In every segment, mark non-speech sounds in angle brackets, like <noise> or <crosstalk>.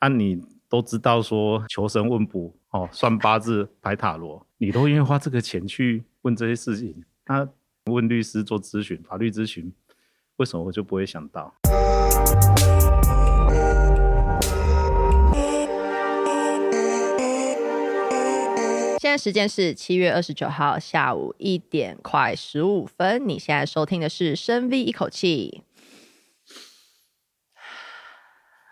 啊，你都知道说求神问卜哦，算八字排塔罗，你都愿意花这个钱去问这些事情，那问律师做咨询、法律咨询，为什么我就不会想到？现在时间是七月二十九号下午一点快十五分。你现在收听的是深 V 一口气。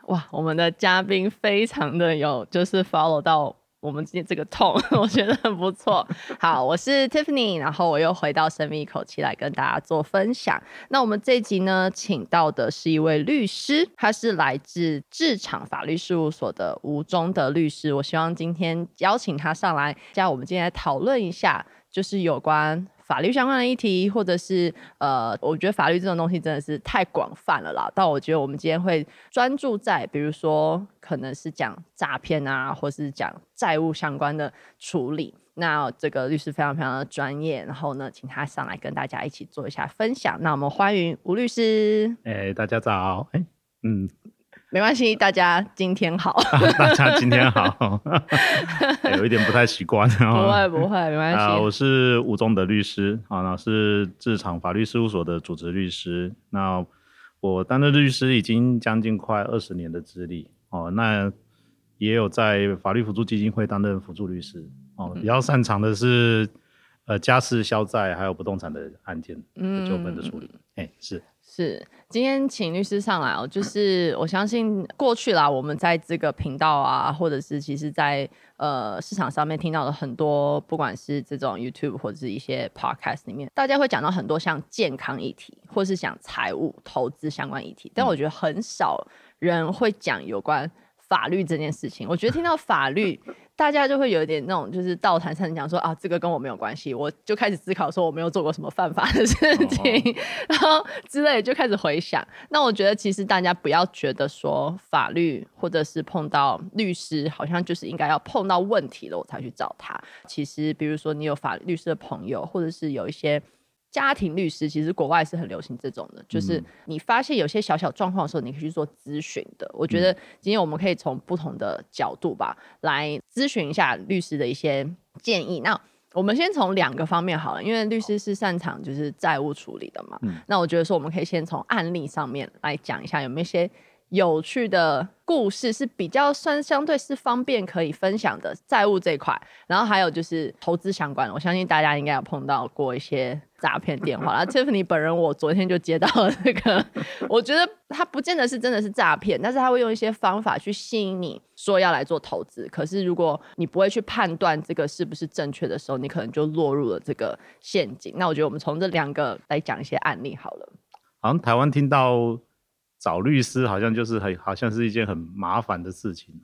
哇，我们的嘉宾非常的有，就是 follow 到。我们今天这个痛 <laughs> 我觉得很不错。好，我是 Tiffany，然后我又回到生命一口气来跟大家做分享。那我们这一集呢，请到的是一位律师，他是来自智场法律事务所的吴宗德律师。我希望今天邀请他上来，加我们今天来讨论一下，就是有关。法律相关的议题，或者是呃，我觉得法律这种东西真的是太广泛了啦。但我觉得我们今天会专注在，比如说可能是讲诈骗啊，或是讲债务相关的处理。那这个律师非常非常的专业，然后呢，请他上来跟大家一起做一下分享。那我们欢迎吴律师。哎、大家早。哎、嗯。没关系，大家今天好。<laughs> 大家今天好，<laughs> 有一点不太习惯。不会不会，没关系。啊，我是吴宗德律师，啊，那是智场法律事务所的主持律师。那我担任律师已经将近快二十年的资历，哦，那也有在法律辅助基金会担任辅助律师，哦，比较擅长的是呃家事消债还有不动产的案件的纠纷的处理。哎、嗯，是。是，今天请律师上来哦，就是我相信过去啦，我们在这个频道啊，或者是其实在呃市场上面听到的很多，不管是这种 YouTube 或者是一些 Podcast 里面，大家会讲到很多像健康议题，或是讲财务投资相关议题，但我觉得很少人会讲有关法律这件事情。我觉得 <laughs> 听到法律。大家就会有一点那种，就是道谈上讲说啊，这个跟我没有关系，我就开始思考说我没有做过什么犯法的事情，哦、<laughs> 然后之类就开始回想。那我觉得其实大家不要觉得说法律或者是碰到律师，好像就是应该要碰到问题了我才去找他。其实比如说你有法律师的朋友，或者是有一些。家庭律师其实国外是很流行这种的，就是你发现有些小小状况的时候，你可以去做咨询的。我觉得今天我们可以从不同的角度吧，来咨询一下律师的一些建议。那我们先从两个方面好了，因为律师是擅长就是债务处理的嘛。那我觉得说我们可以先从案例上面来讲一下，有没有一些有趣的故事是比较算相对是方便可以分享的债务这一块。然后还有就是投资相关的，我相信大家应该有碰到过一些。诈骗电话，然后 Tiffany 本人，我昨天就接到了这个，我觉得他不见得是真的是诈骗，但是他会用一些方法去吸引你说要来做投资，可是如果你不会去判断这个是不是正确的时候，你可能就落入了这个陷阱。那我觉得我们从这两个来讲一些案例好了。好像台湾听到找律师，好像就是很好像是一件很麻烦的事情。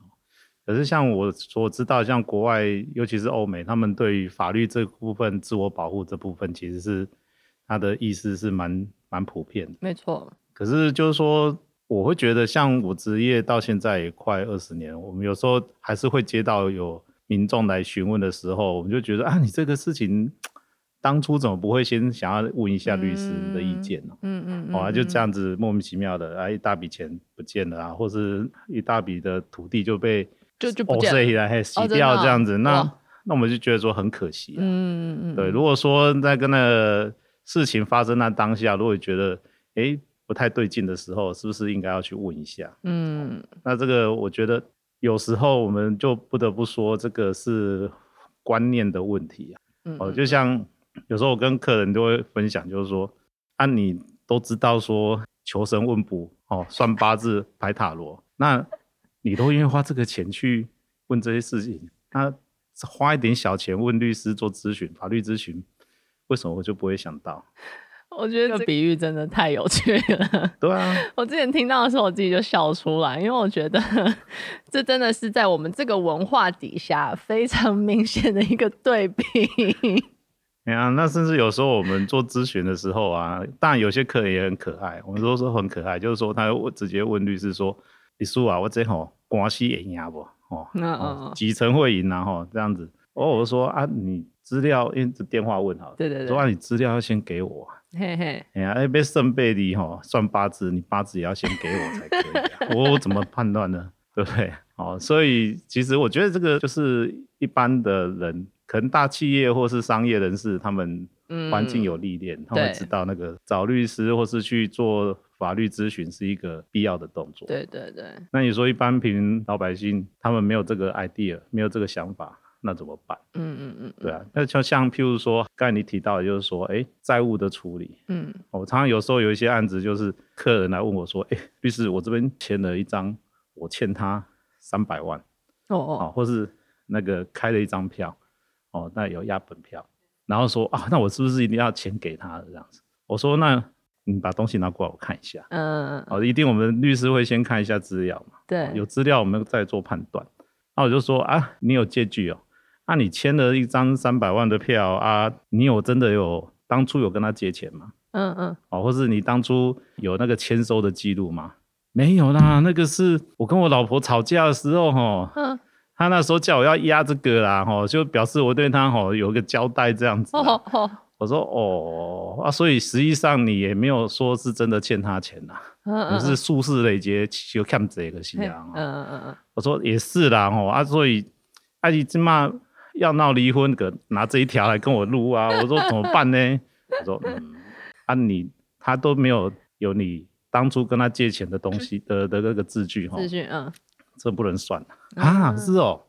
可是像我所知道，像国外，尤其是欧美，他们对于法律这部分、自我保护这部分，其实是他的意思是蛮蛮普遍的。没错。可是就是说，我会觉得，像我职业到现在也快二十年，我们有时候还是会接到有民众来询问的时候，我们就觉得啊，你这个事情当初怎么不会先想要问一下律师的意见呢？嗯嗯嗯。哦，就这样子莫名其妙的啊，一大笔钱不见了啊，或是一大笔的土地就被。就就不见了，还洗掉这样子，哦、那那我们就觉得说很可惜、啊。嗯嗯对，如果说在跟那个事情发生那当下，如果觉得哎、欸、不太对劲的时候，是不是应该要去问一下？嗯，那这个我觉得有时候我们就不得不说，这个是观念的问题啊。嗯，哦，就像有时候我跟客人都会分享，就是说，啊，你都知道说求神问卜哦，算八字排塔罗，那。你都愿意花这个钱去问这些事情，那花一点小钱问律师做咨询、法律咨询，为什么我就不会想到？我觉得这个比喻真的太有趣了。对啊，<laughs> 我之前听到的时候，我自己就笑出来，因为我觉得 <laughs> 这真的是在我们这个文化底下非常明显的一个对比。哎呀，那甚至有时候我们做咨询的时候啊，当然有些客人也很可爱，我们都说很可爱，就是说他直接问律师说。李叔啊，我这吼关系会赢不？哦，那哦，几成会赢然后这样子。哦，我就说啊，你资料因这电话问好，对对对，说啊，你资料要先给我。嘿嘿，哎呀，被圣贝利吼算八字，你八字也要先给我才可以、啊。<laughs> 我怎么判断呢？对不对？哦，所以其实我觉得这个就是一般的人，可能大企业或是商业人士，他们环境有历练，嗯、他们知道那个找律师或是去做法律咨询是一个必要的动作。对对对。那你说一般平民老百姓，他们没有这个 idea，没有这个想法。那怎么办？嗯嗯嗯，对啊，那就像譬如说，刚才你提到的，就是说，哎，债务的处理，嗯，我常常有时候有一些案子，就是客人来问我说，哎，律师，我这边签了一张，我欠他三百万，哦哦，或是那个开了一张票，哦，那有押本票，然后说啊，那我是不是一定要钱给他这样子？我说，那你把东西拿过来，我看一下，嗯嗯，哦，一定我们律师会先看一下资料嘛，对，有资料我们再做判断。那我就说啊，你有借据哦。那、啊、你签了一张三百万的票啊？你有真的有当初有跟他借钱吗？嗯嗯，哦，或是你当初有那个签收的记录吗？没有啦，那个是我跟我老婆吵架的时候，哈，嗯，他那时候叫我要压这个啦，吼，就表示我对他吼有一个交代这样子。哦哦，我说哦啊，所以实际上你也没有说是真的欠他钱呐，嗯，你是数事累积就看这个是啊，嗯嗯嗯嗯，我说也是啦，吼啊，所以阿姨这么。要闹离婚，可拿这一条来跟我录啊！<laughs> 我说怎么办呢？我说嗯，啊你他都没有有你当初跟他借钱的东西 <laughs> 的的那个字据哈，字据嗯，这不能算啊！是哦，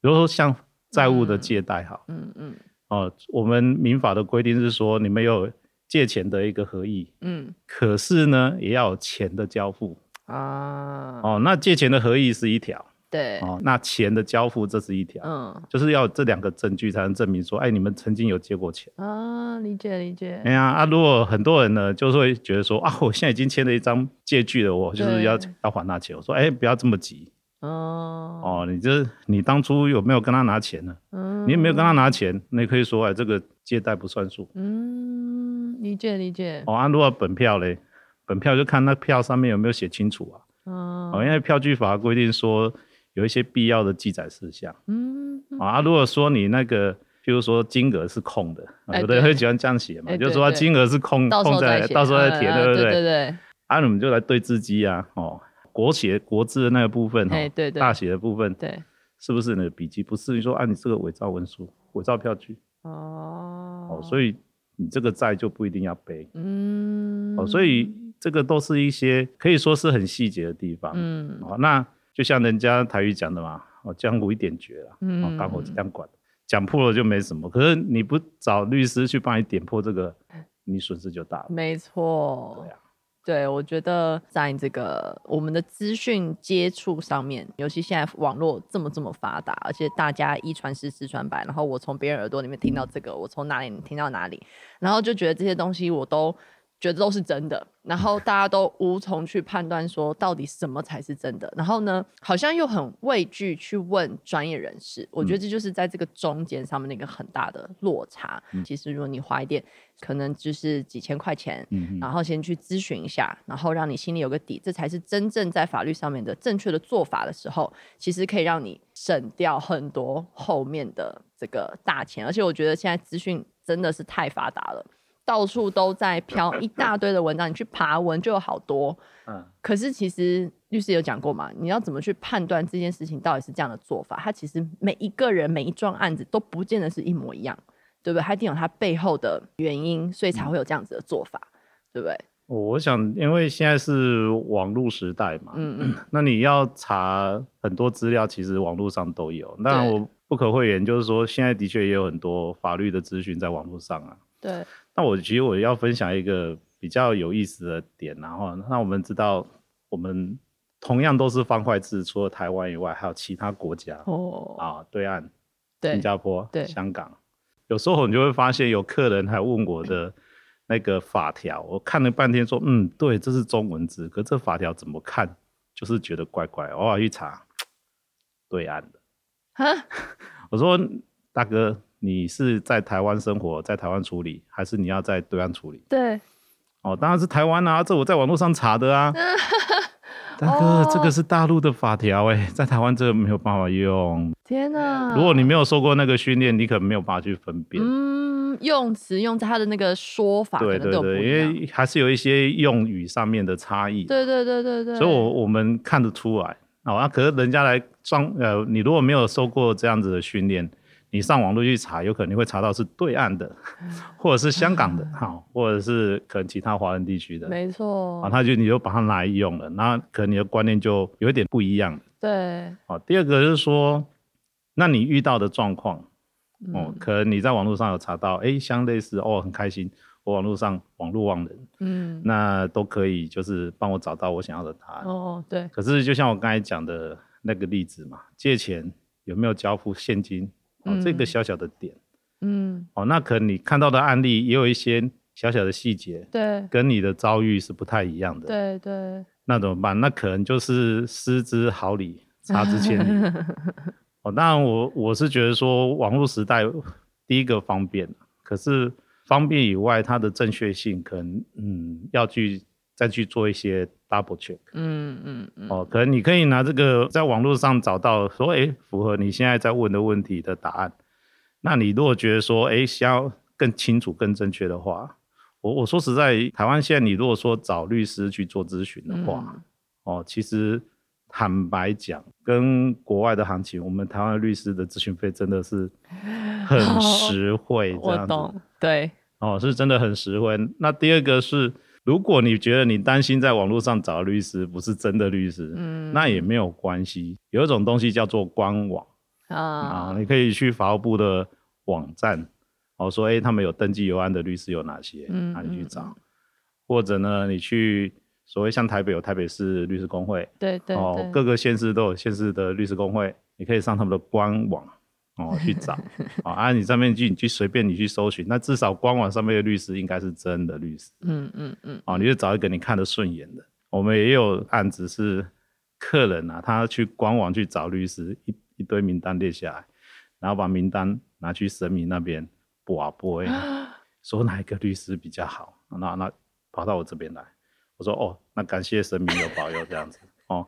比如说像债务的借贷哈，嗯嗯，哦，我们民法的规定是说你们有借钱的一个合意，嗯，可是呢也要有钱的交付啊，哦，那借钱的合意是一条。对哦，那钱的交付这是一条，嗯，就是要这两个证据才能证明说，哎，你们曾经有借过钱啊，理解理解。哎呀啊，如果很多人呢，就是会觉得说，啊，我现在已经签了一张借据了，我就是要要还那钱。我说，哎，不要这么急哦哦，你这你当初有没有跟他拿钱呢？嗯，你有没有跟他拿钱，你可以说，哎，这个借贷不算数。嗯，理解理解。哦，啊，如果本票嘞，本票就看那票上面有没有写清楚啊。哦，因为票据法规定说。有一些必要的记载事项，嗯，啊，如果说你那个，譬如说金额是空的，有的人会喜欢这样写嘛，就是说金额是空空在，到时候再填，对不对？对对。啊，我们就来对字机啊，哦，国写国字的那个部分，对对，大写的部分，对，是不是你的笔迹？不是，你说啊，你这个伪造文书、伪造票据，哦，哦，所以你这个债就不一定要背，嗯，哦，所以这个都是一些可以说是很细节的地方，嗯，哦，那。就像人家台语讲的嘛，哦，江湖一点绝了，嗯，港口这样管，讲破了就没什么。可是你不找律师去帮你点破这个，你损失就大了。没错，对啊，对，我觉得在这个我们的资讯接触上面，尤其现在网络这么这么发达，而且大家一传十，十传百，然后我从别人耳朵里面听到这个，我从哪里听到哪里，然后就觉得这些东西我都。觉得都是真的，然后大家都无从去判断说到底什么才是真的，然后呢，好像又很畏惧去问专业人士。我觉得这就是在这个中间上面那个很大的落差。嗯、其实如果你花一点，可能就是几千块钱，嗯、然后先去咨询一下，然后让你心里有个底，这才是真正在法律上面的正确的做法的时候，其实可以让你省掉很多后面的这个大钱。而且我觉得现在资讯真的是太发达了。到处都在飘一大堆的文章，你去爬文就有好多。嗯，可是其实律师有讲过嘛，你要怎么去判断这件事情到底是这样的做法？他其实每一个人每一桩案子都不见得是一模一样，对不对？他一定有他背后的原因，所以才会有这样子的做法，对不对？我想，因为现在是网络时代嘛，嗯嗯，那你要查很多资料，其实网络上都有。那，我不可讳言，就是说现在的确也有很多法律的资讯在网络上啊。对。那我其实我要分享一个比较有意思的点，然后那我们知道，我们同样都是方块字，除了台湾以外，还有其他国家哦啊，对岸，对新加坡，对香港，有时候你就会发现有客人还问我的那个法条，我看了半天说，嗯，对，这是中文字，可这法条怎么看就是觉得怪怪，偶尔一查，<tsk> 对岸的，哈，<laughs> 我说大哥。你是在台湾生活，在台湾处理，还是你要在对岸处理？对，哦，当然是台湾啊，这我在网络上查的啊。<laughs> 大哥，哦、这个是大陆的法条哎，在台湾这个没有办法用。天哪！如果你没有受过那个训练，你可能没有办法去分辨。嗯，用词用在他的那个说法，对对对，因为还是有一些用语上面的差异。对对对对对。所以我我们看得出来。好啊，可是人家来装呃，你如果没有受过这样子的训练，你上网络去查，有可能会查到是对岸的，或者是香港的，好，或者是可能其他华人地区的，没错。啊，他就你就把它拿来用了，那可能你的观念就有一点不一样。对。好，第二个就是说，那你遇到的状况，哦，可能你在网络上有查到，哎、欸，相类似，哦，很开心。我网络上网络忘人，嗯，那都可以，就是帮我找到我想要的答案。哦，对。可是就像我刚才讲的那个例子嘛，借钱有没有交付现金？这个小小的点，嗯，哦，那可能你看到的案例也有一些小小的细节，对，跟你的遭遇是不太一样的。对对。那怎么办？那可能就是失之毫厘，差之千里。<laughs> 哦，当然我我是觉得说网络时代第一个方便，可是。方便以外，它的正确性可能，嗯，要去再去做一些 double check。嗯嗯嗯。哦，可能你可以拿这个在网络上找到说，哎、欸，符合你现在在问的问题的答案。那你如果觉得说，哎、欸，想要更清楚、更正确的话，我我说实在，台湾现在你如果说找律师去做咨询的话，嗯、哦，其实坦白讲，跟国外的行情，我们台湾律师的咨询费真的是很 <laughs> 实惠。这样子。我懂。对。哦，是真的很实惠。那第二个是，如果你觉得你担心在网络上找律师不是真的律师，嗯，那也没有关系。有一种东西叫做官网啊，啊，你可以去法务部的网站，哦，说哎、欸，他们有登记有案的律师有哪些，嗯，那你去找。或者呢，你去所谓像台北有台北市律师公会，对对，对，哦，各个县市都有县市的律师公会，你可以上他们的官网。哦，去找 <laughs> 啊！你上面去，你去随便你去搜寻，那至少官网上面的律师应该是真的律师。嗯嗯嗯。哦，你就找一个你看得顺眼的。我们也有案子是客人啊，他去官网去找律师，一一堆名单列下来，然后把名单拿去神明那边卜卜，<gasps> 说哪一个律师比较好，那那跑到我这边来，我说哦，那感谢神明有保佑这样子哦。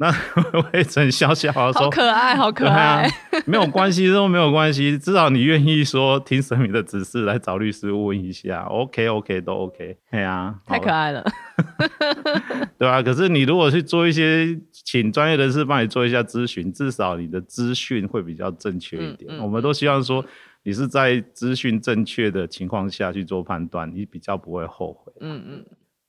那 <laughs> 魏晨笑笑说：“好可爱，好可爱。啊”没有关系，都没有关系。至少你愿意说听神明的指示来找律师问一下，OK，OK，都 OK。对啊，太可爱了，<laughs> 对吧、啊？可是你如果去做一些，请专业人士帮你做一下咨询，至少你的资讯会比较正确一点。嗯嗯、我们都希望说，你是在资讯正确的情况下去做判断，你比较不会后悔。嗯嗯。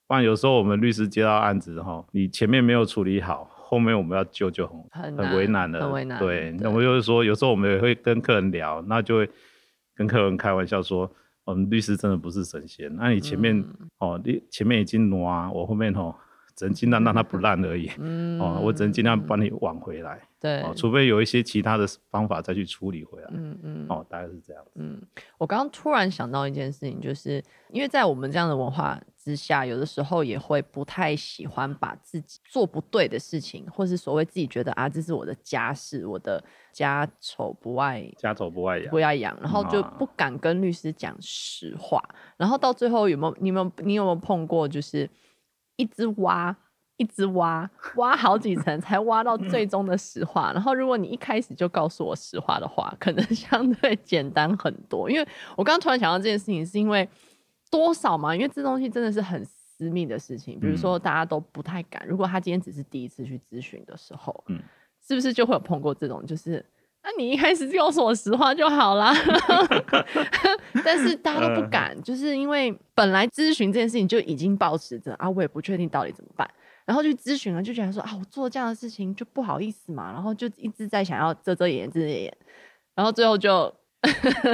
不然有时候我们律师接到案子哈，你前面没有处理好。后面我们要救就很很为难了，很为难。对，那我就是说，有时候我们也会跟客人聊，那就会跟客人开玩笑说，我们律师真的不是神仙。那你前面、嗯、哦，你前面已经挪，我后面哦，只能尽量让它不烂而已。嗯，哦，我只能尽量帮你挽回来。对、哦，除非有一些其他的方法再去处理回来。嗯嗯，哦，大概是这样子。嗯，我刚刚突然想到一件事情，就是因为在我们这样的文化之下，有的时候也会不太喜欢把自己做不对的事情，或是所谓自己觉得啊，这是我的家事，我的家丑不外家丑不外扬，不外扬，然后就不敢跟律师讲实话，嗯、然后到最后有没有你有没有你有没有碰过，就是一直挖一直挖挖好几层才挖到最终的实话，然后如果你一开始就告诉我实话的话，可能 <laughs> 相对简单很多。因为我刚刚突然想到这件事情，是因为。多少嘛？因为这东西真的是很私密的事情，比如说大家都不太敢。如果他今天只是第一次去咨询的时候，嗯，是不是就会有碰过这种？就是，那你一开始就告诉我实话就好啦。<laughs> <laughs> 但是大家都不敢，就是因为本来咨询这件事情就已经保持着啊，我也不确定到底怎么办，然后去咨询了，就觉得说啊，我做这样的事情就不好意思嘛，然后就一直在想要遮遮掩掩、遮遮掩掩，然后最后就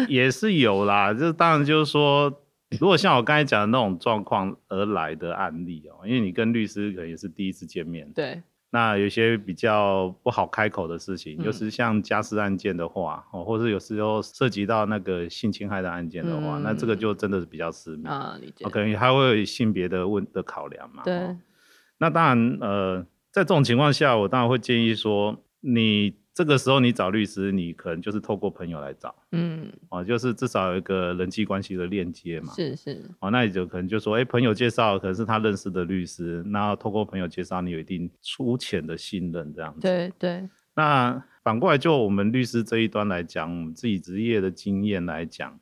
也是有啦，就当然就是说。如果像我刚才讲的那种状况而来的案例哦，因为你跟律师可能也是第一次见面，对，那有些比较不好开口的事情，就、嗯、是像家事案件的话，哦，或是有时候涉及到那个性侵害的案件的话，嗯、那这个就真的是比较私密啊，理解，可能还会有性别的问的考量嘛，对，那当然，呃，在这种情况下，我当然会建议说你。这个时候你找律师，你可能就是透过朋友来找，嗯，哦，就是至少有一个人际关系的链接嘛，是是，哦，那你就可能就说，哎，朋友介绍，可能是他认识的律师，那透过朋友介绍，你有一定粗浅的信任这样子，对对。那反过来就我们律师这一端来讲，我们自己职业的经验来讲，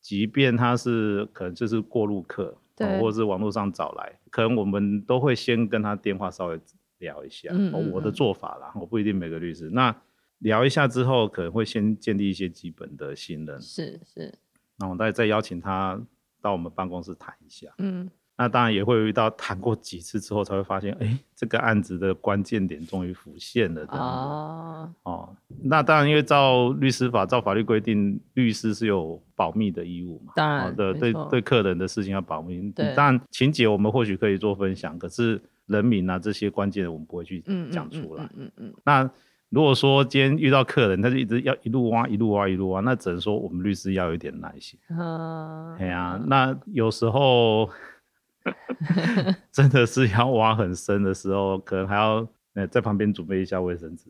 即便他是可能就是过路客，对，或者是网络上找来，可能我们都会先跟他电话稍微聊一下，嗯嗯嗯我的做法啦，我不一定每个律师。那聊一下之后，可能会先建立一些基本的信任，是是，那我再再邀请他到我们办公室谈一下，嗯。那当然也会遇到谈过几次之后才会发现，哎、欸，这个案子的关键点终于浮现了。哦，哦，那当然，因为照律师法，照法律规定，律师是有保密的义务嘛。当然，对对对，客人的事情要保密。对，当然情节我们或许可以做分享，可是人民啊这些关键的我们不会去讲出来。嗯嗯，嗯，嗯，嗯那如果说今天遇到客人，他就一直要一路挖一路挖一路挖，那只能说我们律师要有一点耐心。嗯。对啊，那有时候。<laughs> <laughs> 真的是要挖很深的时候，可能还要在旁边准备一下卫生纸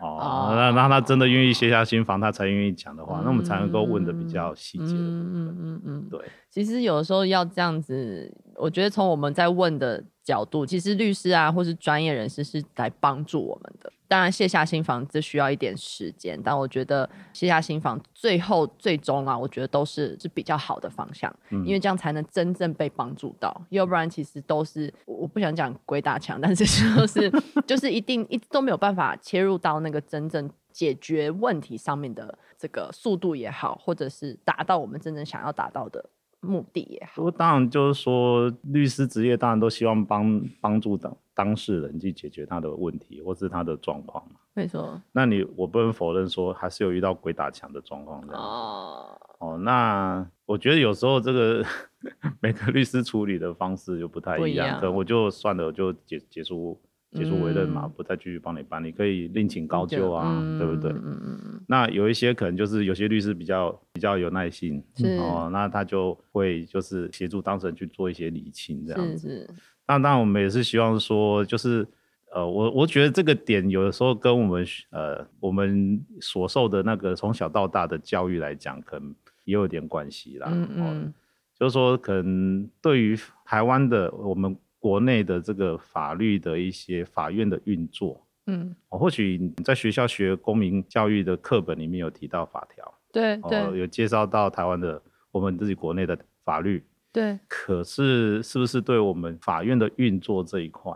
哦。那那他真的愿意卸下心房，他才愿意讲的话，嗯，那我们才能够问的比较细节。嗯嗯嗯嗯，对。其实有的时候要这样子，我觉得从我们在问的角度，其实律师啊，或是专业人士是来帮助我们的。当然卸下心房这需要一点时间，但我觉得卸下心房最后最终啊，我觉得都是是比较好的方向，嗯，因为这样才能真正被帮助到。要不然其实都是我不想讲鬼打墙，但是就是就是一定一直都没有办法切入到那个真正解决问题上面的这个速度也好，或者是达到我们真正想要达到的。目的也好，不过当然就是说，律师职业当然都希望帮帮助当当事人去解决他的问题或是他的状况嘛。没错。那你我不能否认说，还是有遇到鬼打墙的状况这样。哦。哦，那我觉得有时候这个 <laughs> 每个律师处理的方式就不太一样，一样可能我就算了，我就结结束。解除委任嘛，嗯、不再继续帮你办，你可以另请高就啊，嗯、对不对？嗯嗯嗯。那有一些可能就是有些律师比较比较有耐心，哦，那他就会就是协助当事人去做一些理清这样子。那当然我们也是希望说，就是呃，我我觉得这个点有的时候跟我们呃我们所受的那个从小到大的教育来讲，可能也有点关系啦。嗯嗯、哦。就是说，可能对于台湾的我们。国内的这个法律的一些法院的运作，嗯，或许你在学校学公民教育的课本里面有提到法条，对对，有介绍到台湾的我们自己国内的法律，对。可是是不是对我们法院的运作这一块，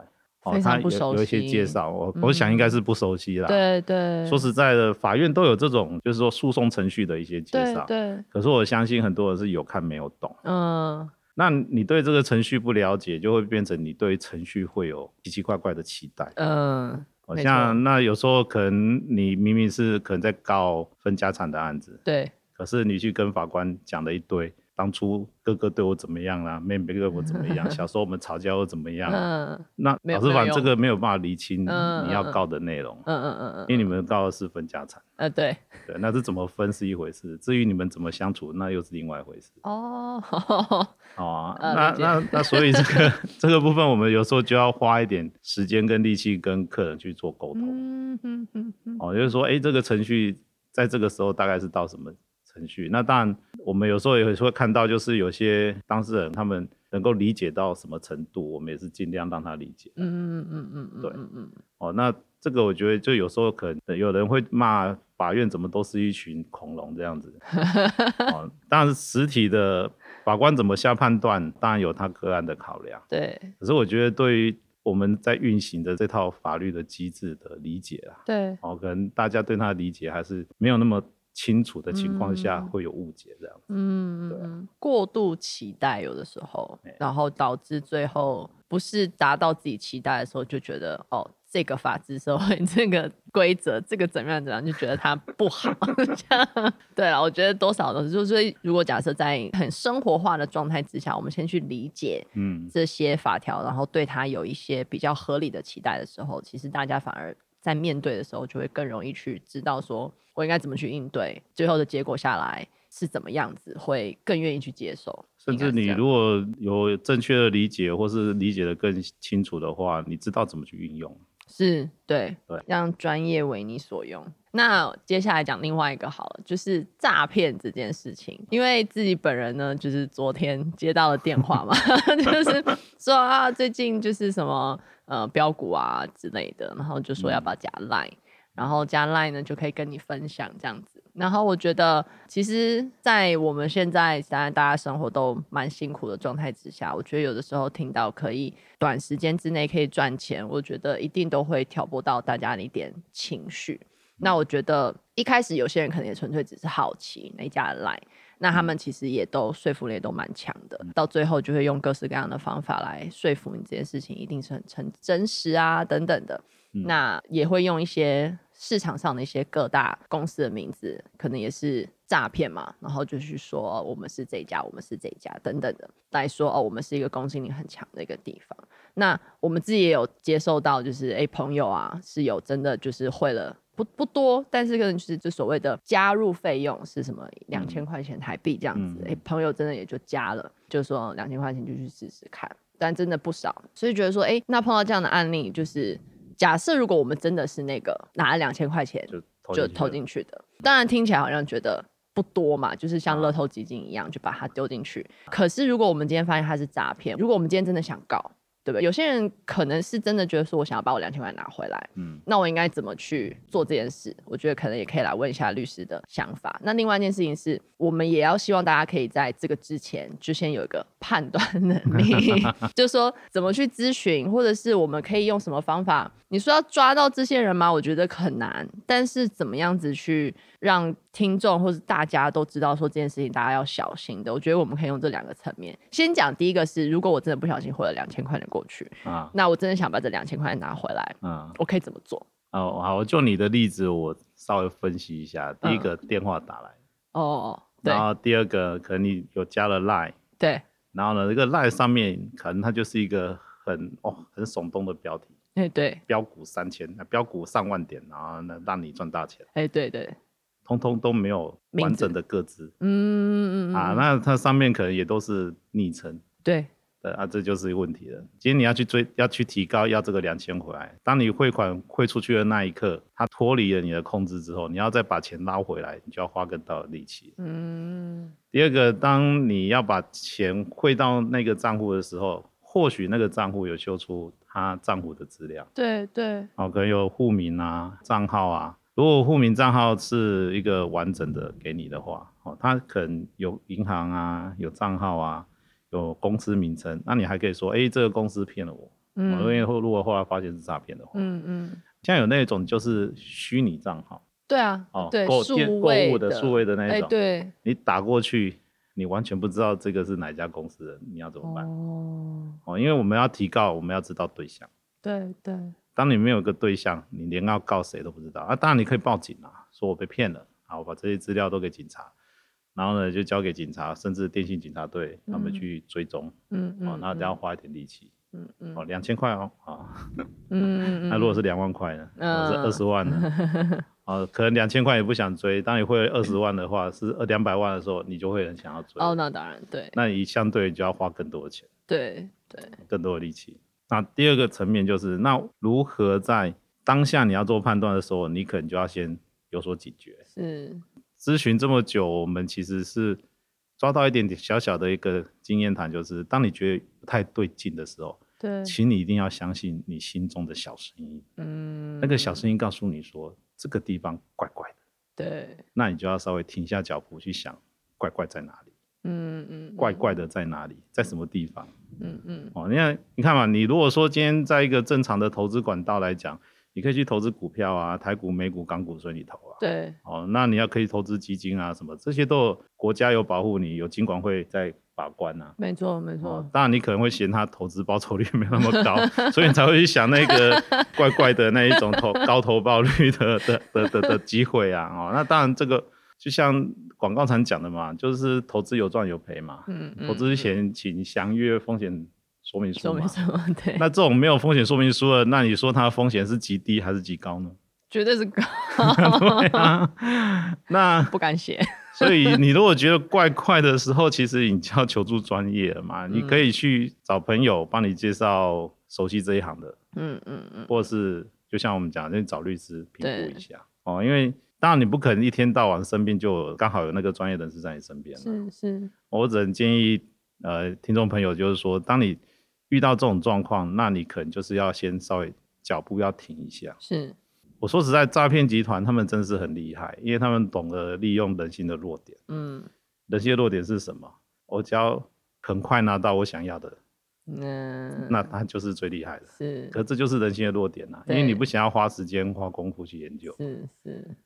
非常不熟悉，有一些介绍，我我想应该是不熟悉啦。对对。说实在的，法院都有这种就是说诉讼程序的一些介绍，对。可是我相信很多人是有看没有懂，嗯。那你对这个程序不了解，就会变成你对程序会有奇奇怪怪的期待。嗯，好像那有时候可能你明明是可能在告分家产的案子，对，可是你去跟法官讲了一堆。当初哥哥对我怎么样啦、啊？妹妹对我怎么样？<laughs> 小时候我们吵架又怎么样、啊？嗯，那老师反这个没有办法厘清你要告的内容。嗯嗯嗯嗯，因为你们告的是分家产。呃，对对，那是怎么分是一回事，至于你们怎么相处，那又是另外一回事。哦，好 <laughs> 啊，那那那所以这个 <laughs> 这个部分，我们有时候就要花一点时间跟力气跟客人去做沟通。嗯嗯嗯嗯。哦，就是说，哎，这个程序在这个时候大概是到什么？程序，那当然，我们有时候也会看到，就是有些当事人他们能够理解到什么程度，我们也是尽量让他理解。嗯嗯嗯嗯嗯，对，嗯嗯哦，那这个我觉得就有时候可能有人会骂法院怎么都是一群恐龙这样子。<laughs> 哦，当然实体的法官怎么下判断，当然有他个案的考量。对。可是我觉得对于我们在运行的这套法律的机制的理解啊，对。哦，可能大家对他的理解还是没有那么。清楚的情况下会有误解，这样子。嗯，对啊，过度期待有的时候，然后导致最后不是达到自己期待的时候，就觉得哦，这个法治社会，<laughs> 这个规则，这个怎么样怎么样，就觉得它不好。<laughs> 这样对啊，我觉得多少都是，就是如果假设在很生活化的状态之下，我们先去理解嗯这些法条，然后对它有一些比较合理的期待的时候，其实大家反而在面对的时候就会更容易去知道说。我应该怎么去应对？最后的结果下来是怎么样子？会更愿意去接受。甚至你如果有正确的理解，或是理解的更清楚的话，你知道怎么去运用。是，对，对，让专业为你所用。那接下来讲另外一个好了，就是诈骗这件事情。因为自己本人呢，就是昨天接到了电话嘛，<laughs> 就是说啊，最近就是什么呃标股啊之类的，然后就说要不要加 Line。嗯然后加 Line 呢，就可以跟你分享这样子。然后我觉得，其实，在我们现在当然大家生活都蛮辛苦的状态之下，我觉得有的时候听到可以短时间之内可以赚钱，我觉得一定都会挑拨到大家的一点情绪。那我觉得一开始有些人可能也纯粹只是好奇哪一家的 Line，那他们其实也都说服力也都蛮强的，到最后就会用各式各样的方法来说服你这件事情一定是很很真实啊等等的。那也会用一些市场上的一些各大公司的名字，可能也是诈骗嘛，然后就去说我们是这一家，我们是这一家等等的来说哦，我们是一个公信力很强的一个地方。那我们自己也有接受到，就是哎朋友啊是有真的就是会了不不多，但是可能就是就所谓的加入费用是什么两千块钱台币这样子，哎、嗯、朋友真的也就加了，就说两千块钱就去试试看，但真的不少，所以觉得说哎那碰到这样的案例就是。假设如果我们真的是那个拿了两千块钱就投进去的，当然听起来好像觉得不多嘛，就是像乐透基金一样就把它丢进去。可是如果我们今天发现它是诈骗，如果我们今天真的想告。对不对？有些人可能是真的觉得说，我想要把我两千块拿回来，嗯，那我应该怎么去做这件事？我觉得可能也可以来问一下律师的想法。那另外一件事情是，我们也要希望大家可以在这个之前就先有一个判断能力，<laughs> 就是说怎么去咨询，或者是我们可以用什么方法？你说要抓到这些人吗？我觉得很难，但是怎么样子去让听众或者大家都知道说这件事情大家要小心的？我觉得我们可以用这两个层面。先讲第一个是，如果我真的不小心汇了两千块钱过去啊，那我真的想把这两千块钱拿回来，嗯，我可以怎么做？哦，好，我就你的例子，我稍微分析一下。第一个电话打来，哦，然后第二个可能你有加了 Line，对，然后呢，这个 Line 上面可能它就是一个很哦很耸动的标题。哎、欸，对，飙股三千，那飙股上万点，然后呢，让你赚大钱。哎、欸，对对，通通都没有完整的个资。嗯嗯嗯啊，那它上面可能也都是昵称。对，对啊，这就是一个问题了。今天你要去追，要去提高，要这个两千回来。当你汇款汇出去的那一刻，它脱离了你的控制之后，你要再把钱捞回来，你就要花更大的力气。嗯。第二个，当你要把钱汇到那个账户的时候，或许那个账户有秀出。他账户的资料，对对，哦，可能有户名啊、账号啊。如果户名账号是一个完整的给你的话，哦，他可能有银行啊、有账号啊、有公司名称，那你还可以说，哎、欸，这个公司骗了我。嗯，因为后如果后来发现是诈骗的话，嗯嗯，像有那种就是虚拟账号，对啊，哦，对，购物的数位的那一种，欸、对，你打过去。你完全不知道这个是哪家公司的，你要怎么办？哦，哦，因为我们要提告，我们要知道对象。对对。当你没有个对象，你连要告谁都不知道啊。当然你可以报警啊，说我被骗了，好，我把这些资料都给警察，然后呢就交给警察，甚至电信警察队他们去追踪。嗯嗯。哦，那这样花一点力气。嗯嗯。哦，两千块哦，啊。嗯 <laughs> 那如果是两万块呢？嗯。是二十万呢？啊，<laughs> 可能两千块也不想追。当你会二十万的话，是二两百万的时候，你就会很想要追。哦，那当然对。那你相对就要花更多的钱。对对。更多的力气。那第二个层面就是，那如何在当下你要做判断的时候，你可能就要先有所警觉。是。咨询这么久，我们其实是抓到一点点小小的一个经验谈，就是当你觉得不太对劲的时候，对，请你一定要相信你心中的小声音。嗯。那个小声音告诉你说。这个地方怪怪的，对，那你就要稍微停下脚步去想，怪怪在哪里？嗯嗯，怪怪的在哪里？在什么地方？嗯嗯，哦，你看，你看嘛，你如果说今天在一个正常的投资管道来讲，你可以去投资股票啊，台股、美股、港股随你投啊，对，哦，那你要可以投资基金啊，什么这些都有国家有保护你，有金管会在。把关呐、啊，没错没错、哦。当然你可能会嫌他投资报酬率没那么高，<laughs> 所以你才会去想那个怪怪的那一种投高投报率的的的的的机会啊。哦，那当然这个就像广告常讲的嘛，就是投资有赚有赔嘛。嗯，嗯，投资前请详阅风险说明书嘛。说明书 <laughs> 对。那这种没有风险说明书的，那你说它的风险是极低还是极高呢？绝对是高。<laughs> 对啊。那 <laughs> 不敢写。所以你如果觉得怪怪的时候，其实你就要求助专业了嘛。你可以去找朋友帮你介绍熟悉这一行的，嗯嗯嗯，或是就像我们讲，就找律师评估一下哦。因为当然你不可能一天到晚生病就刚好有那个专业人士在你身边。是是，我只能建议呃听众朋友就是说，当你遇到这种状况，那你可能就是要先稍微脚步要停一下。是。我说实在，诈骗集团他们真是很厉害，因为他们懂得利用人性的弱点。嗯，人性的弱点是什么？我只要很快拿到我想要的，嗯，那他就是最厉害的。是，可这就是人性的弱点呐、啊，因为你不想要花时间花功夫去研究。是是。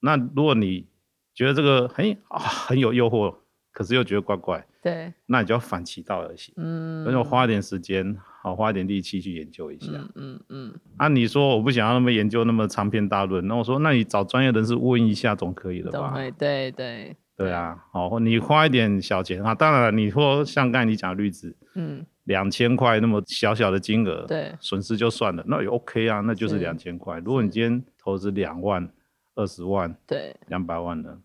那如果你觉得这个很啊很有诱惑，可是又觉得怪怪，对，那你就要反其道而行。嗯，那就花一点时间，好花一点力气去研究一下。嗯嗯嗯。啊，你说我不想要那么研究那么长篇大论，那我说那你找专业人士问一下总可以了吧？对对对。对啊，好，你花一点小钱啊，当然了，你说像刚才你讲的例子，嗯，两千块那么小小的金额，对，损失就算了，那也 OK 啊，那就是两千块。如果你今天投资两万、二十万，对，两百万呢，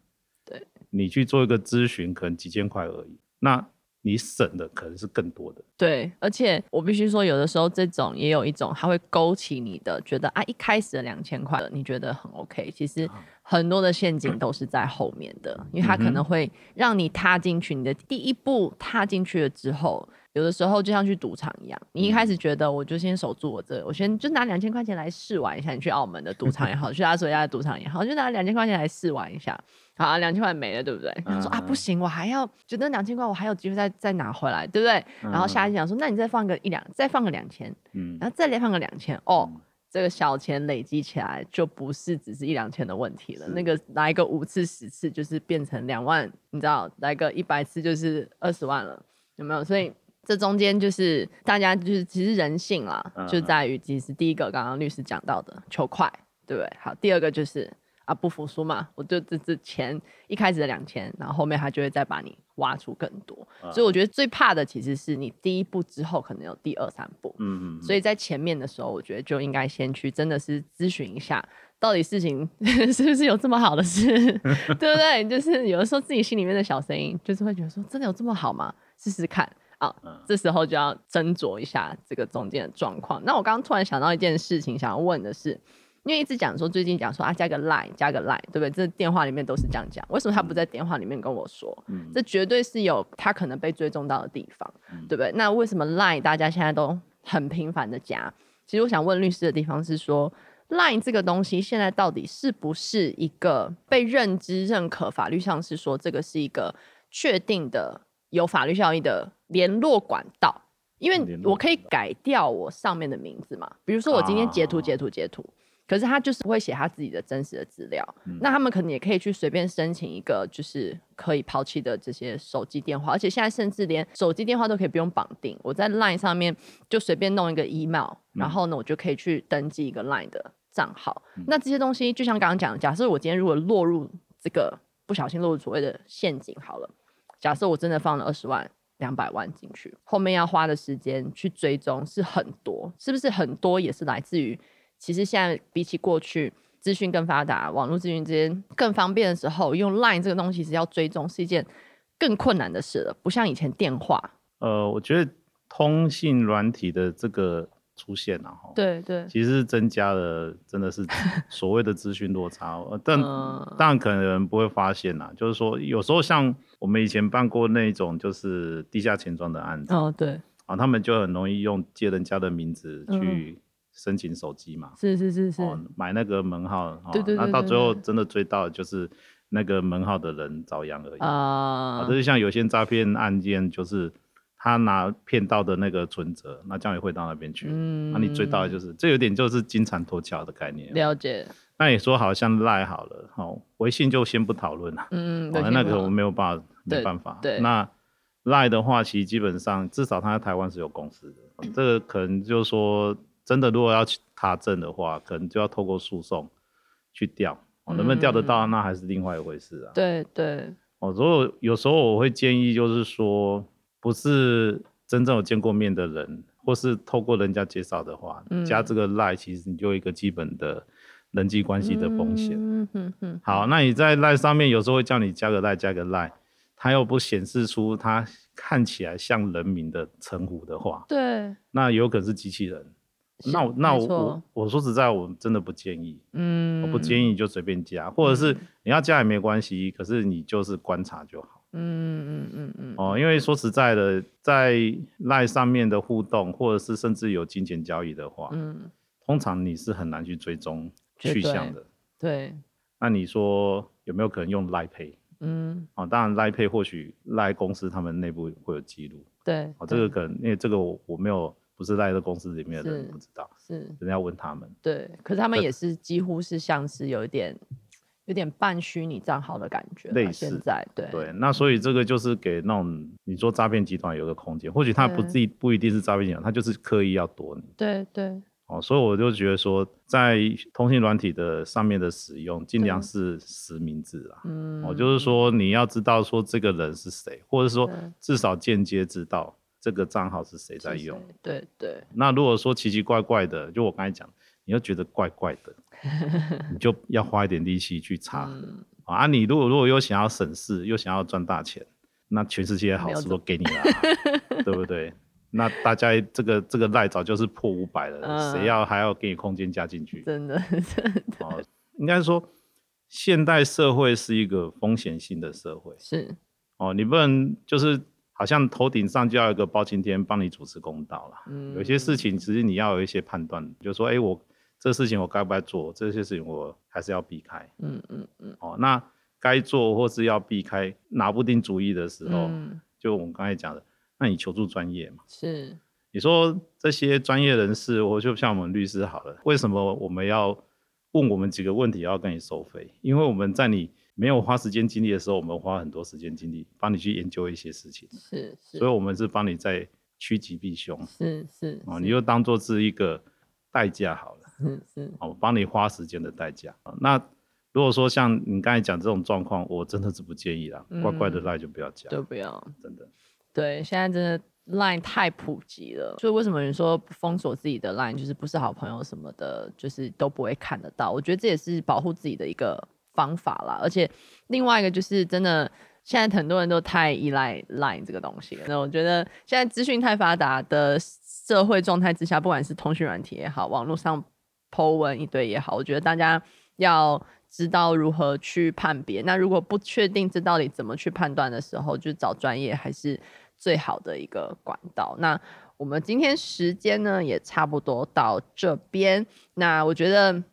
对，你去做一个咨询，可能几千块而已，那。你省的可能是更多的，对，而且我必须说，有的时候这种也有一种，它会勾起你的觉得啊，一开始的两千块，你觉得很 OK，其实很多的陷阱都是在后面的，因为它可能会让你踏进去，你的第一步踏进去了之后。有的时候就像去赌场一样，你一开始觉得我就先守住我这，我先就拿两千块钱来试玩一下。你去澳门的赌场也好，<laughs> 去拉斯维加的赌场也好，就拿两千块钱来试玩一下。好，啊两千块没了，对不对？然后说啊，不行，我还要觉得两千块我还有机会再再拿回来，对不对？然后下一次讲说，那你再放个一两，再放个两千，嗯，然后再来放个两千，哦，这个小钱累积起来就不是只是一两千的问题了。那个来个五次十次就是变成两万，你知道，来个一百次就是二十万了，有没有？所以。这中间就是大家就是其实人性啦，就在于其实第一个刚刚律师讲到的求快，对不对？好，第二个就是啊不服输嘛，我就这这钱一开始的两千，然后后面他就会再把你挖出更多，所以我觉得最怕的其实是你第一步之后可能有第二三步，嗯嗯，所以在前面的时候，我觉得就应该先去真的是咨询一下，到底事情 <laughs> 是不是有这么好的事，<laughs> 对不对？就是有的时候自己心里面的小声音就是会觉得说，真的有这么好吗？试试看。好，这时候就要斟酌一下这个中间的状况。那我刚刚突然想到一件事情，想要问的是，因为一直讲说最近讲说啊，加个 line，加个 line，对不对？这电话里面都是这样讲。为什么他不在电话里面跟我说？嗯，这绝对是有他可能被追踪到的地方，嗯，对不对？那为什么 line 大家现在都很频繁的加？其实我想问律师的地方是说，line 这个东西现在到底是不是一个被认知认可？法律上是说这个是一个确定的。有法律效益的联络管道，因为我可以改掉我上面的名字嘛。比如说我今天截图截图截图，可是他就是不会写他自己的真实的资料。那他们可能也可以去随便申请一个就是可以抛弃的这些手机电话，而且现在甚至连手机电话都可以不用绑定。我在 Line 上面就随便弄一个 email，然后呢，我就可以去登记一个 Line 的账号。那这些东西就像刚刚讲的，假设我今天如果落入这个不小心落入所谓的陷阱，好了。假设我真的放了二十万、两百万进去，后面要花的时间去追踪是很多，是不是很多也是来自于，其实现在比起过去资讯更发达，网络资讯之间更方便的时候，用 Line 这个东西是要追踪是一件更困难的事了，不像以前电话。呃，我觉得通信软体的这个。出现了哈，对对，其实是增加了，真的是 <laughs> 所谓的资讯落差，但当然可能不会发现呐，就是说有时候像我们以前办过那种就是地下钱庄的案子，哦对，啊他们就很容易用借人家的名字去申请手机嘛，是是是是，买那个门号，对对，那到最后真的追到就是那个门号的人遭殃而已啊，这就像有些诈骗案件就是。他拿骗到的那个存折，那这样也会到那边去。嗯，那你追到的就是，这有点就是金蝉脱壳的概念。了解。那你说好像赖好了，好，微信就先不讨论了。嗯，那那个我没有办法，没办法。对。那赖的话，其实基本上至少他在台湾是有公司的，<clears throat> 这个可能就是说，真的如果要去查证的话，可能就要透过诉讼去调，能不能调得到，那还是另外一回事啊。对对。哦，所以有时候我会建议，就是说。不是真正有见过面的人，或是透过人家介绍的话，嗯、加这个 line，其实你就一个基本的人际关系的风险。嗯嗯嗯。好，那你在 line 上面有时候会叫你加个 line，加个 line，他又不显示出他看起来像人名的称呼的话，对，那有可能是机器人。那我那我我我说实在，我真的不建议。嗯，我不建议你就随便加，或者是你要加也没关系，可是你就是观察就好。嗯嗯嗯嗯哦，因为说实在的，在 LINE 上面的互动，或者是甚至有金钱交易的话，嗯，通常你是很难去追踪去向的。对。那你说有没有可能用 Line Pay？嗯，哦，当然 Line Pay 或许 Line 公司他们内部会有记录。对。哦，这个可能因为这个我我没有不是 Line 的公司里面的人不知道，是，人家要问他们。对，可是他们也是几乎是像是有一点。有点半虚拟账号的感觉，类似现在对对，那所以这个就是给那种你说诈骗集团有个空间，或许他不自己不一定是诈骗集团，他就是刻意要躲你。对对。哦，所以我就觉得说，在通信软体的上面的使用，尽量是实名制啊。嗯。哦，就是说你要知道说这个人是谁，或者说至少间接知道这个账号是谁在用。对对。那如果说奇奇怪怪的，就我刚才讲，你又觉得怪怪的。<laughs> 你就要花一点力气去查、嗯、啊！你如果如果又想要省事，又想要赚大钱，那全世界好事都给你了，<laughs> 对不对？那大家这个这个赖早就是破五百了，谁、嗯、要还要给你空间加进去？真的 <laughs> 真的，哦、应该说现代社会是一个风险性的社会，是哦，你不能就是好像头顶上就要有一个包青天帮你主持公道了。嗯，有些事情其实你要有一些判断，就是说，哎，我。这事情我该不该做？这些事情我还是要避开。嗯嗯嗯。哦，那该做或是要避开，拿不定主意的时候，嗯、就我们刚才讲的，那你求助专业嘛。是。你说这些专业人士，我就像我们律师好了，为什么我们要问我们几个问题要跟你收费？因为我们在你没有花时间精力的时候，我们花很多时间精力帮你去研究一些事情。是是。所以我们是帮你在趋吉避凶。是是。哦，你就当做是一个代价好了。是是，我帮你花时间的代价。那如果说像你刚才讲这种状况，我真的是不建议啦，嗯、乖乖的赖就不要加，就不要，真的。对，现在真的 Line 太普及了，所以为什么人说封锁自己的 Line，就是不是好朋友什么的，就是都不会看得到。我觉得这也是保护自己的一个方法啦。而且另外一个就是真的，现在很多人都太依赖 Line 这个东西。那我觉得现在资讯太发达的社会状态之下，不管是通讯软体也好，网络上。Po 文一堆也好，我觉得大家要知道如何去判别。那如果不确定这到底怎么去判断的时候，就找专业还是最好的一个管道。那我们今天时间呢也差不多到这边。那我觉得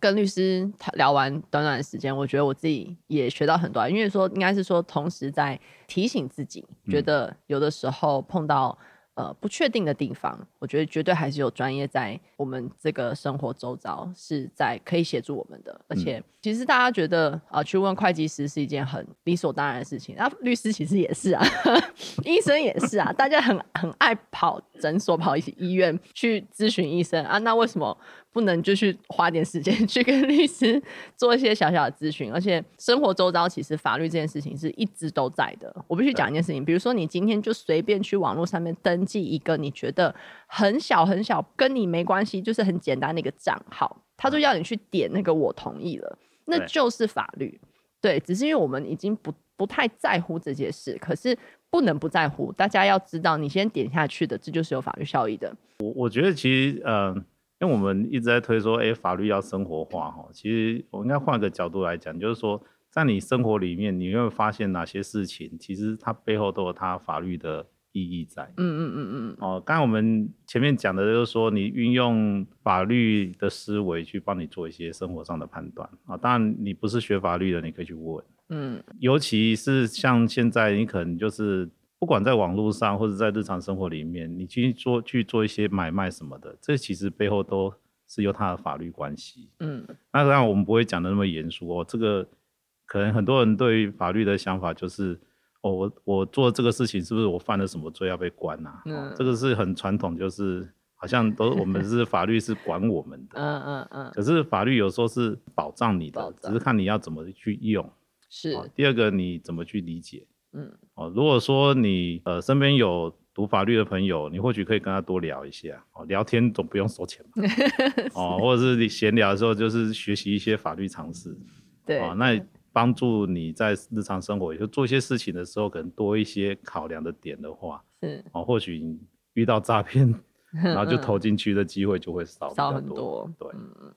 跟律师聊完短短的时间，我觉得我自己也学到很多，因为说应该是说同时在提醒自己，觉得有的时候碰到。呃，不确定的地方，我觉得绝对还是有专业在我们这个生活周遭是在可以协助我们的。而且，其实大家觉得啊、呃，去问会计师是一件很理所当然的事情。那、啊、律师其实也是啊，<laughs> 医生也是啊，大家很很爱跑诊所、跑医院去咨询医生啊。那为什么？不能就去花点时间 <laughs> 去跟律师做一些小小的咨询，而且生活周遭其实法律这件事情是一直都在的。我必须讲一件事情，比如说你今天就随便去网络上面登记一个你觉得很小很小跟你没关系，就是很简单的一个账号，他就要你去点那个我同意了，那就是法律。对，只是因为我们已经不不太在乎这件事，可是不能不在乎。大家要知道，你先点下去的，这就是有法律效益的。我我觉得其实呃。因为我们一直在推说，哎，法律要生活化哈。其实我应该换个角度来讲，就是说，在你生活里面，你会发现哪些事情，其实它背后都有它法律的意义在。嗯嗯嗯嗯。哦，刚才我们前面讲的就是说，你运用法律的思维去帮你做一些生活上的判断啊。当然，你不是学法律的，你可以去问。嗯。尤其是像现在，你可能就是。不管在网络上或者在日常生活里面，你去做去做一些买卖什么的，这其实背后都是有它的法律关系。嗯，那当然我们不会讲的那么严肃哦。这个可能很多人对于法律的想法就是，哦，我我做这个事情是不是我犯了什么罪要被关啊？嗯，哦，这个是很传统，就是好像都我们是法律是管我们的。嗯嗯嗯。可是法律有时候是保障你的，只是看你要怎么去用。是。哦，第二个，你怎么去理解？嗯，哦，如果说你呃身边有读法律的朋友，你或许可以跟他多聊一下，哦，聊天总不用收钱嘛，<laughs> 哦，或者是你闲聊的时候，就是学习一些法律常识，对，哦，那帮助你在日常生活，也就做一些事情的时候，可能多一些考量的点的话，是，哦，或许你遇到诈骗，<laughs> 然后就投进去的机会就会少少很多，对。嗯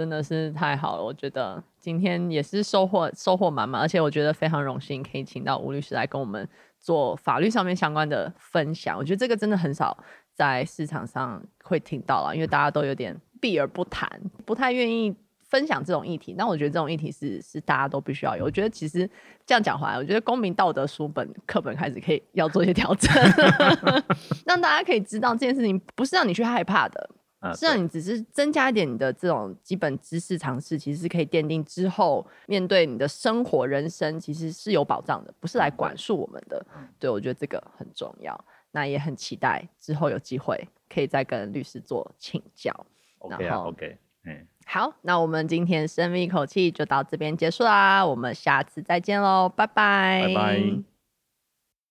真的是太好了，我觉得今天也是收获收获满满，而且我觉得非常荣幸可以请到吴律师来跟我们做法律上面相关的分享。我觉得这个真的很少在市场上会听到了，因为大家都有点避而不谈，不太愿意分享这种议题。那我觉得这种议题是是大家都必须要有。我觉得其实这样讲回来，我觉得公民道德书本课本开始可以要做一些调整，<laughs> 让大家可以知道这件事情不是让你去害怕的。是让你只是增加一点你的这种基本知识常识，其实是可以奠定之后面对你的生活人生，其实是有保障的，不是来管束我们的。对，我觉得这个很重要。那也很期待之后有机会可以再跟律师做请教。OK 啊，OK，嗯，好，那我们今天深吸一口气就到这边结束啦，我们下次再见喽，拜拜，拜拜。